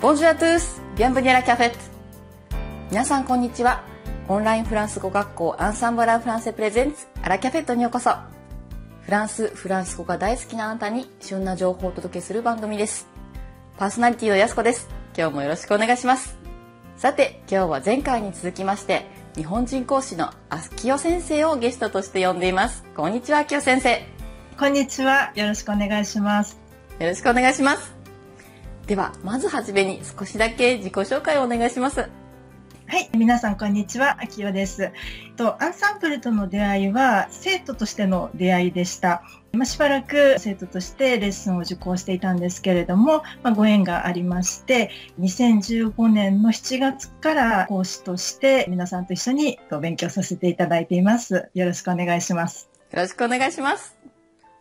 Bonjour à tous! Bienvenue à la cafette! 皆さんこんにちは。オンラインフランス語学校アンサンブラーフランセプレゼンツアラキャフェットにようこそ。フランス、フランス語が大好きなあなたに旬な情報をお届けする番組です。パーソナリティのやすこです。今日もよろしくお願いします。さて、今日は前回に続きまして、日本人講師の秋代先生をゲストとして呼んでいます。こんにちは、秋代先生。こんにちは。よろしくお願いします。よろしくお願いします。ではまずはじめに少しだけ自己紹介をお願いします。はい、皆さんこんにちは、あきよです。とアンサンブルとの出会いは生徒としての出会いでした。まあ、しばらく生徒としてレッスンを受講していたんですけれども、まあ、ご縁がありまして、2015年の7月から講師として皆さんと一緒に勉強させていただいています。よろしくお願いします。よろしくお願いします。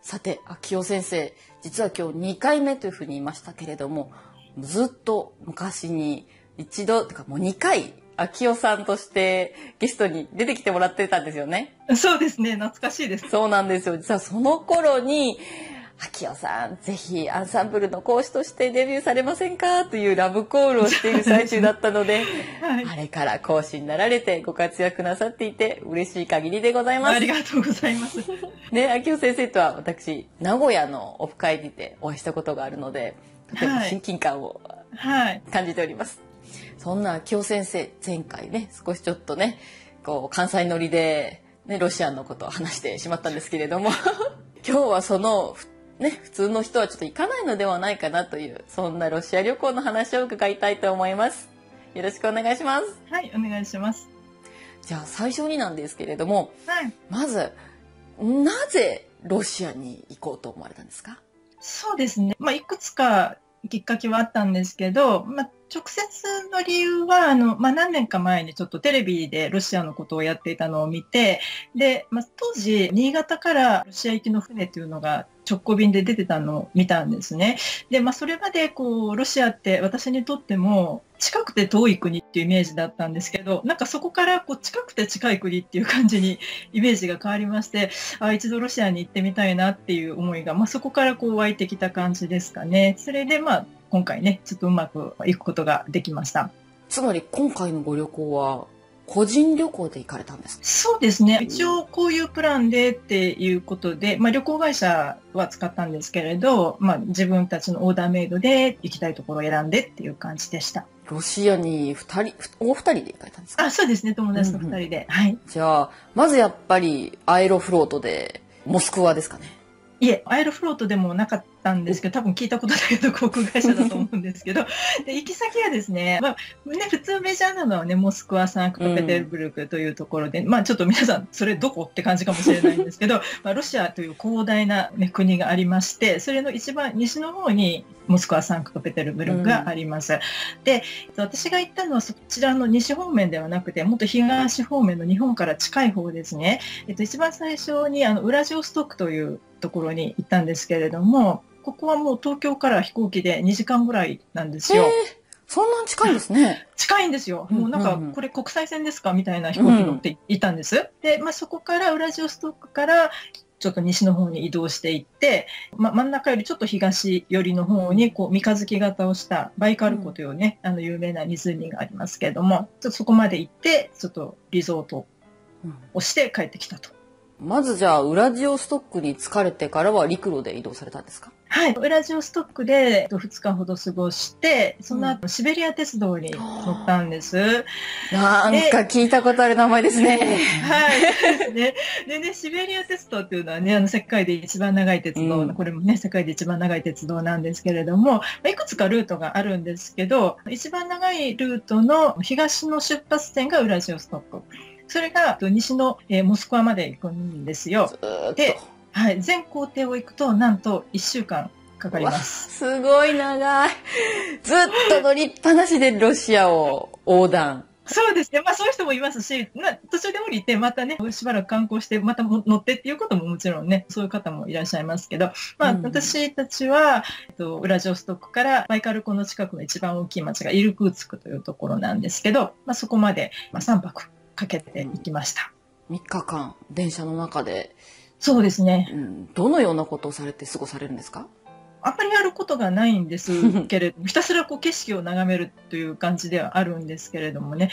さて、秋代先生、実は今日2回目というふうに言いましたけれども、ずっと昔に一度、とかもう2回、秋代さんとしてゲストに出てきてもらってたんですよね。そうですね、懐かしいです。そうなんですよ。実はその頃に、秋代さん、ぜひアンサンブルの講師としてデビューされませんか？というラブコールをしている最中だったので、はい、あれから講師になられてご活躍なさっていて嬉しい限りでございます。ありがとうございます。ね、秋代先生とは私、名古屋のオフ会にてお会いしたことがあるので、とても親近感を感じております。はい、そんな秋代先生、前回ね、少しちょっとね、こう、関西乗りで、ね、ロシアのことを話してしまったんですけれども 今日はそのね、普通の人はちょっと行かないのではないかなという、そんなロシア旅行の話を伺いたいと思います。よろしくお願いします。はい、お願いします。じゃあ最初になんですけれども、はい、まず、なぜロシアに行こうと思われたんですか？そうですね。まあ、いくつかきっかけはあったんですけど、まあ、直接の理由は、あの、まあ、何年か前にちょっとテレビでロシアのことをやっていたのを見て、で、まあ、当時、新潟からロシア行きの船というのが直行便で出てたのを見たんですね。で、まあ、それまで、こう、ロシアって私にとっても、近くて遠い国っていうイメージだったんですけど、なんかそこからこう近くて近い国っていう感じに イメージが変わりまして、あ一度ロシアに行ってみたいなっていう思いが、まあ、そこからこう湧いてきた感じですかね。それでまあ今回ね、ちょっとうまくいくことができました。つまり今回のご旅行は個人旅行で行かれたんですそうですね。一応こういうプランでっていうことで、まあ旅行会社は使ったんですけれど、まあ自分たちのオーダーメイドで行きたいところを選んでっていう感じでした。ロシアに二人、お二人で行かれたんですか？あ、そうですね。友達と二人で、うんうん。はい。じゃあ、まずやっぱりアエロフロートでモスクワですかね？いえ、アイロフロートでもなかったんですけど、多分聞いたことだけど 航空会社だと思うんですけど、で行き先はですね、まあ、ね、普通メジャーなのはね、モスクワ、サンクトペテルブルクというところで、うん、まあちょっと皆さん、それどこって感じかもしれないんですけど、まあロシアという広大な、ね、国がありまして、それの一番西の方にモスクワ、サンクトペテルブルクがあります。うん、で、私が行ったのはそちらの西方面ではなくて、もっと東方面の日本から近い方ですね。えっと、一番最初にあのウラジオストクというところに行ったんですけれども、ここはもう東京から飛行機で2時間ぐらいなんですよ。そんなに近いんですね。近いんですよ。もうなんか、これ国際線ですかみたいな飛行機乗っていたんです。うん、で、まあそこからウラジオストックからちょっと西の方に移動していって、ま、真ん中よりちょっと東寄りの方にこう三日月型をしたバイカル湖というね、うん、あの有名な湖がありますけれども、ちょっとそこまで行って、ちょっとリゾートをして帰ってきたと。まずじゃあウラジオストックに疲れてからは陸路で移動されたんですか？はい。ウラジオストックで2日ほど過ごして、その後、シベリア鉄道に乗ったんです。なんか聞いたことある名前ですね。はい。ででね、シベリア鉄道っていうのはね、あの、世界で一番長い鉄道、うん、これもね、世界で一番長い鉄道なんですけれども、いくつかルートがあるんですけど、一番長いルートの東の出発点がウラジオストック。それが西の、えー、モスクワまで行くんですよ。で、はい、全工程を行くとなんと1週間かかります。すごい長い。ずっと乗りっぱなしでロシアを横断。そうですね。まあそういう人もいますし、まあ、途中で降りてまたね、しばらく観光してまた乗ってっていうことももちろんね、そういう方もいらっしゃいますけど、まあ、うん、私たちは、えっと、ウラジオストックからバイカル湖の近くの一番大きい町がイルクーツクというところなんですけど、まあそこまで、まあ、3泊かけていきました。3日間、電車の中で。そうですね。うん、どのようなことをされて過ごされるんですか？あんまりやることがないんですけれども、ひたすらこう景色を眺めるという感じではあるんですけれどもね、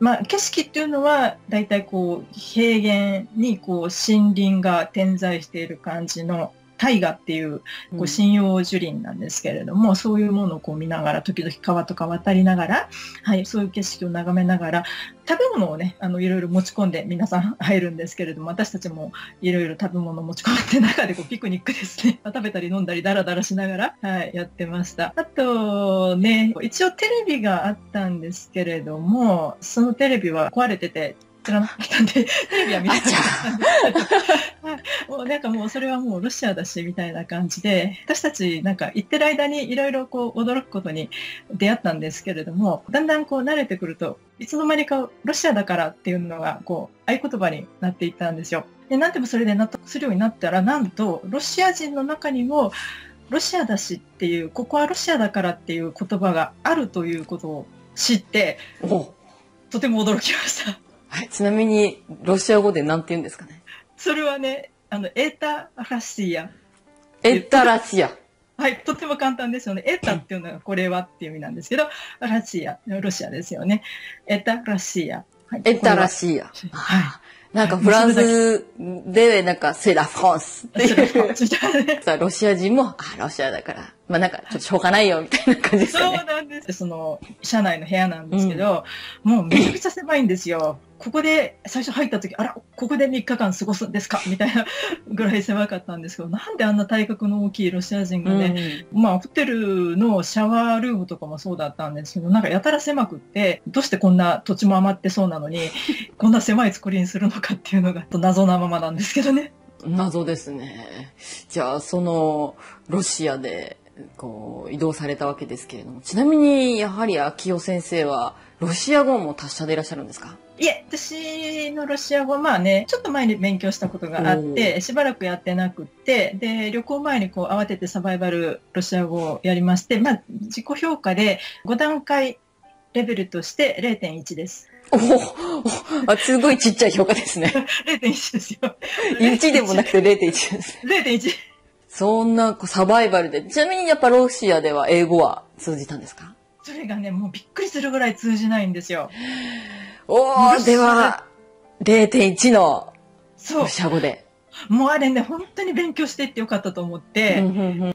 まあ、景色っていうのは、大体こう、平原にこう、森林が点在している感じの大河っていうこう針葉樹林なんですけれども、うん、そういうものをこう見ながら時々川とか渡りながら、はい、そういう景色を眺めながら食べ物をねあのいろいろ持ち込んで皆さん 入るんですけれども私たちもいろいろ食べ物を持ち込んで中でこう ピクニックですね。食べたり飲んだりダラダラしながら、はい、やってました。あとね一応テレビがあったんですけれどもそのテレビは壊れてて知らなかったんで、テレビは見なかったんですなんかもうそれはもうロシアだしみたいな感じで、私たちなんか行ってる間にいろいろこう驚くことに出会ったんですけれども、だんだんこう慣れてくると、いつの間にかロシアだからっていうのがこう合言葉になっていったんですよ。で、なんでもそれで納得するようになったら、なんとロシア人の中にも、ロシアだしっていう、ここはロシアだからっていう言葉があるということを知って、とても驚きました。はい、ちなみに、ロシア語で何て言うんですかね？それはね、あの、エータラシア。エータラシア。はい、とっても簡単ですよね。エータっていうのがこれはっていう意味なんですけど、ラシア、ロシアですよね。エータラシア。はい、エータラシア。はい。なんかフランスで、なんか、セラフランスっていう。ロシア人も、あ、ロシアだから、まあなんか、ちょっとしょうがないよ、みたいな感じですかね。そうなんです。その、車内の部屋なんですけど、うん、もうめちゃくちゃ狭いんですよ。ここで最初入った時、あら、ここで3日間過ごすんですかみたいなぐらい狭かったんですけど、なんであんな体格の大きいロシア人がね、うん、まあ、ホテルのシャワールームとかもそうだったんですけど、なんかやたら狭くって、どうしてこんな土地も余ってそうなのに、こんな狭い作りにするのかっていうのが謎なままなんですけどね。謎ですね。じゃあ、その、ロシアで、こう、移動されたわけですけれども、ちなみに、やはり秋代先生は、ロシア語も達者でいらっしゃるんですか？いえ、私のロシア語、まあね、ちょっと前に勉強したことがあって、しばらくやってなくて、で、旅行前にこう慌ててサバイバルロシア語をやりまして、まあ、自己評価で5段階レベルとして0.1です。おおすごいちっちゃい評価ですね。0.1ですよ。1でもなくて0.1です。0.1。そんなサバイバルで、ちなみにやっぱロシアでは英語は通じたんですか？それがね、もうびっくりするぐらい通じないんですよ。おおでは、0.1のロシア語で。もうあれね、本当に勉強していってよかったと思って、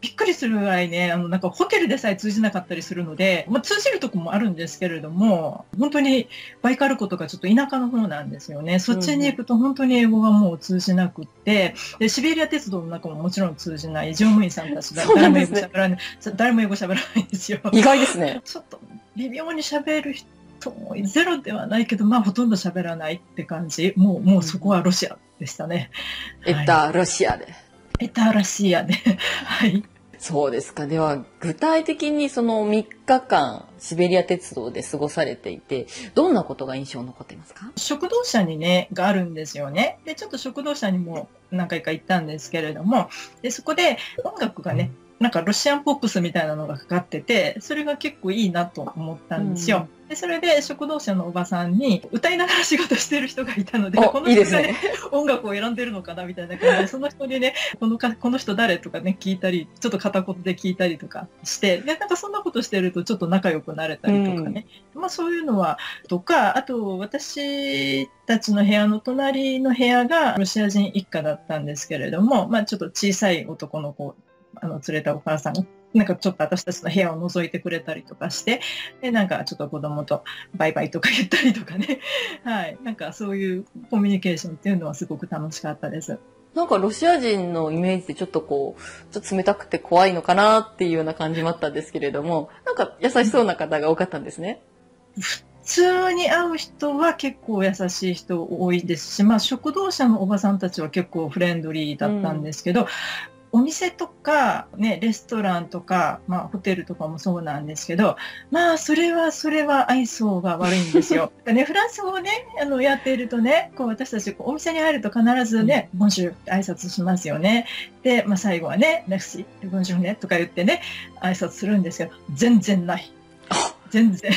びっくりするぐらいね、あの、なんかホテルでさえ通じなかったりするので、まあ、通じるとこもあるんですけれども、本当にバイカル湖とかちょっと田舎の方なんですよね。そっちに行くと本当に英語がもう通じなくって、で、シベリア鉄道の中ももちろん通じない乗務員さんたちが誰も英語喋らない、誰も英語喋らないんですよ。意外ですね。ちょっと微妙に喋る人とゼロではないけど、まあほとんど喋らないって感じ。もう、もうそこはロシアでしたね。エタロシアで。エタロシアで。はい。そうですか。では、具体的にその3日間、シベリア鉄道で過ごされていて、どんなことが印象に残っていますか？食堂車にね、があるんですよね。で、ちょっと食堂車にも何回か行ったんですけれども、で、そこで音楽がね、なんかロシアンポップスみたいなのがかかってて、それが結構いいなと思ったんですよ。うん、でそれで食堂車のおばさんに歌いながら仕事してる人がいたので、この人がね、ね 音楽を選んでるのかなみたいな感じで、その人にね、このかこの人誰とかね、聞いたり、ちょっと片言で聞いたりとかして、で、なんかそんなことしてるとちょっと仲良くなれたりとかね。うん、まあそういうのは、とか、あと私たちの部屋の隣の部屋がロシア人一家だったんですけれども、まあちょっと小さい男の子あの、連れたお母さんが、なんかちょっと私たちの部屋を覗いてくれたりとかして、で、なんかちょっと子供とバイバイとか言ったりとかね。はい。なんかそういうコミュニケーションっていうのはすごく楽しかったです。なんかロシア人のイメージでちょっとこう、ちょっと冷たくて怖いのかなっていうような感じもあったんですけれども、なんか優しそうな方が多かったんですね。普通に会う人は結構優しい人多いですし、まあ食堂車のおばさんたちは結構フレンドリーだったんですけど、うん、お店とか、ね、レストランとか、まあ、ホテルとかもそうなんですけど、まあ、それは、それは愛想が悪いんですよ。ね、フランス語をね、あの、やっているとね、こう、私たち、お店に入ると必ずね、ボンジュー挨拶しますよね。で、まあ、最後はね、メクシー、ボンジューね、とか言ってね、挨拶するんですけど、全然ない。全然。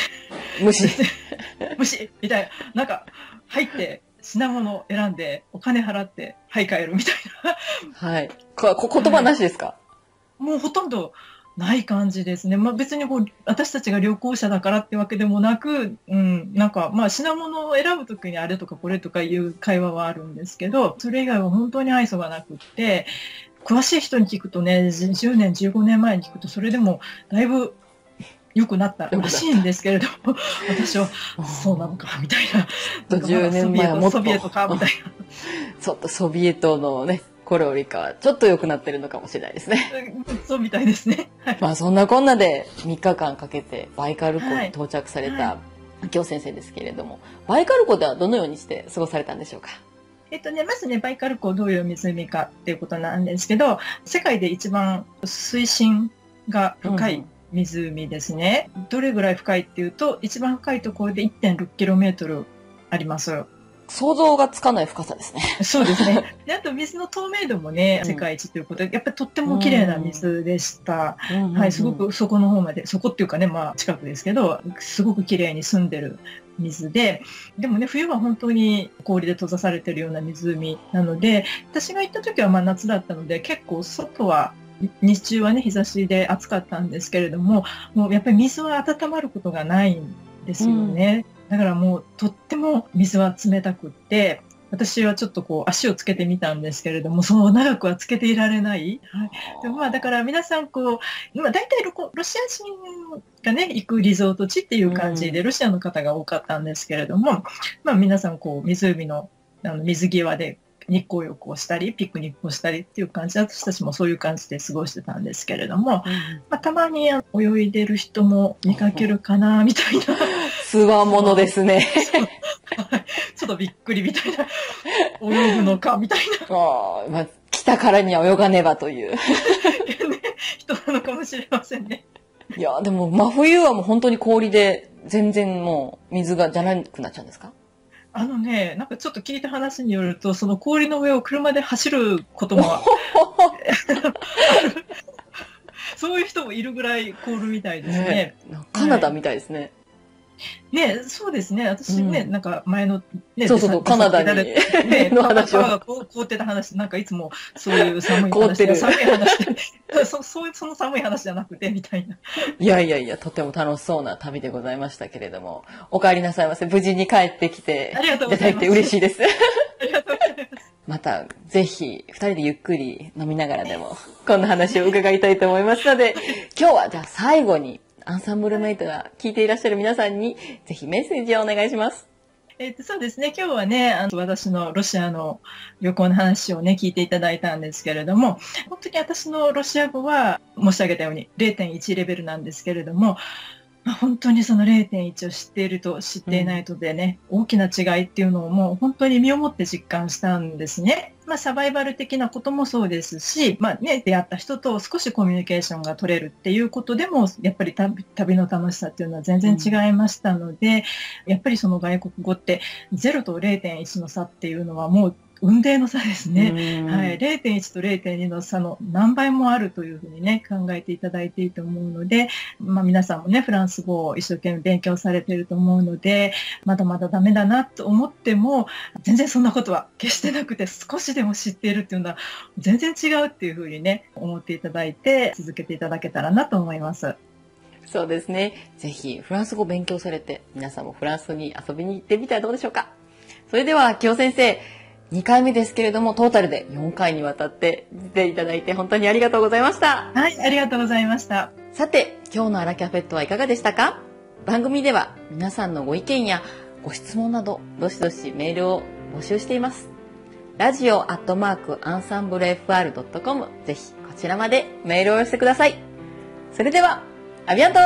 無視。無視みたいな。なんか、入って、品物を選んで、お金払って、はい、帰るみたいな。はい。こ、こ言葉なしですか？もうほとんどない感じですね。まあ、別にこう私たちが旅行者だからってわけでもなく、うん、なんかまあ品物を選ぶときにあれとかこれとかいう会話はあるんですけど、それ以外は本当に愛想がなくって、詳しい人に聞くとね、10年、15年前に聞くと、それでもだいぶ良くなったらしいんですけれども、私は、そうなのか、みたいな。10年前はもっと。ソビエトか、みたいな。ちょっとソビエトのね、頃よりかはちょっと良くなってるのかもしれないですね。そうみたいですね。はい、まあそんなこんなで3日間かけてバイカル湖に到着された京先生ですけれども、バイカル湖ではどのようにして過ごされたんでしょうか？えっとね、まずね、バイカル湖どういう湖かっていうことなんですけど、世界で一番水深が深い湖ですね。うん、どれぐらい深いっていうと、一番深いところで 1.6km あります。想像がつかない深さですね。そうですね。であと水の透明度もね、世界一ということで、やっぱりとっても綺麗な水でした。はい、すごくそこの方まで、そこっていうかね、まあ近くですけど、すごく綺麗に澄んでる水で、でもね、冬は本当に氷で閉ざされてるような湖なので、私が行った時はまあ夏だったので、結構外は日中はね、日差しで暑かったんですけれども、もうやっぱり水は温まることがないんですよね。うんだからもうとっても水は冷たくって、私はちょっとこう足をつけてみたんですけれども、そう長くはつけていられない。はい、でもまあだから皆さんこう、今大体ロロシア人がね、行くリゾート地っていう感じで、ロシアの方が多かったんですけれども、まあ皆さんこう湖のあの水際で日光浴をしたり、ピクニックをしたりっていう感じで、私たちもそういう感じで過ごしてたんですけれども、うん、まあ、たまに泳いでる人も見かけるかな、みたいな。つわものですね。ちょっとびっくりみたいな。泳ぐのか、みたいな。あまあ、来たからには泳がねばという。人なのかもしれませんね。いや、でも真冬はもう本当に氷で全然もう水がじゃなくなっちゃうんですか？あのね、なんかちょっと聞いた話によると、その氷の上を車で走ることも そういう人もいるぐらい凍るみたいですね。ねカナダみたいですね。ね、そうですね。私ね、うん、なんか前の、ね、そうそうそう、カナダに、ね、の話を。が凍ってた話、なんかいつもそういう寒い話、寒い話 そ、そういう、その寒い話じゃなくて、みたいな。いやいやいや、とても楽しそうな旅でございましたけれども、お帰りなさいませ。無事に帰ってきて、ありがとうございます。嬉しいです。ありがとうございます。また、ぜひ、二人でゆっくり飲みながらでも、こんな話を伺いたいと思いますので、今日はじゃあ最後に、アンサンブルメイトが聞いていらっしゃる皆さんに、ぜひメッセージをお願いします。えっ、と、そうですね。今日はね、あの、私のロシアの旅行の話をね、聞いていただいたんですけれども、本当に私のロシア語は申し上げたように0.1レベルなんですけれども、まあ、本当にその0.1を知っていると知っていないとでね、うん、大きな違いっていうのをもう本当に身をもって実感したんですね。まあ、サバイバル的なこともそうですし、まあね、出会った人と少しコミュニケーションが取れるっていうことでも、やっぱり旅の楽しさっていうのは全然違いましたので、うん、やっぱりその外国語って0と0.1の差っていうのはもう運命の差ですね。はい。0.1と0.2の差の何倍もあるというふうにね、考えていただいていいと思うので、まあ皆さんもね、フランス語を一生懸命勉強されていると思うので、まだまだダメだなと思っても、全然そんなことは決してなくて、少しでも知っているっていうのは、全然違うっていうふうにね、思っていただいて、続けていただけたらなと思います。そうですね。ぜひ、フランス語を勉強されて、皆さんもフランスに遊びに行ってみたらどうでしょうか。それでは、京先生、2回目ですけれども、トータルで4回にわたって出ていただいて本当にありがとうございました。はい、ありがとうございました。さて、今日のアラキャフェットはいかがでしたか？番組では皆さんのご意見やご質問など、どしどしメールを募集しています。ラジオアットマークアンサンブル FR.com ぜひこちらまでメールを寄せてください。それでは、アビアント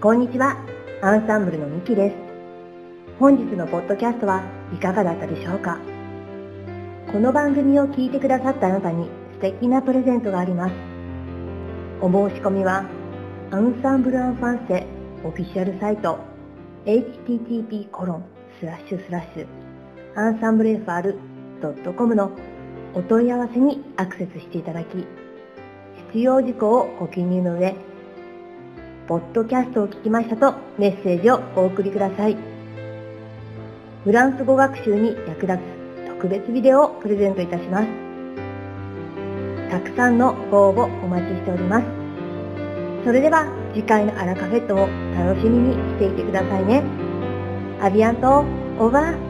こんにちは、アンサンブルのミキです。本日のポッドキャストはいかがだったでしょうか？この番組を聞いてくださったあなたに素敵なプレゼントがあります。お申し込みは、アンサンブルアンファンセオフィシャルサイト http コロンスラッシュスラッシュアンサンブル FR.com のお問い合わせにアクセスしていただき、必要事項をご記入の上、ポッドキャストを聞きましたとメッセージをお送りください。フランス語学習に役立つ特別ビデオをプレゼントいたします。たくさんのご応募お待ちしております。それでは次回のアラカフェットを楽しみにしていてくださいね。アビアント、オーバー。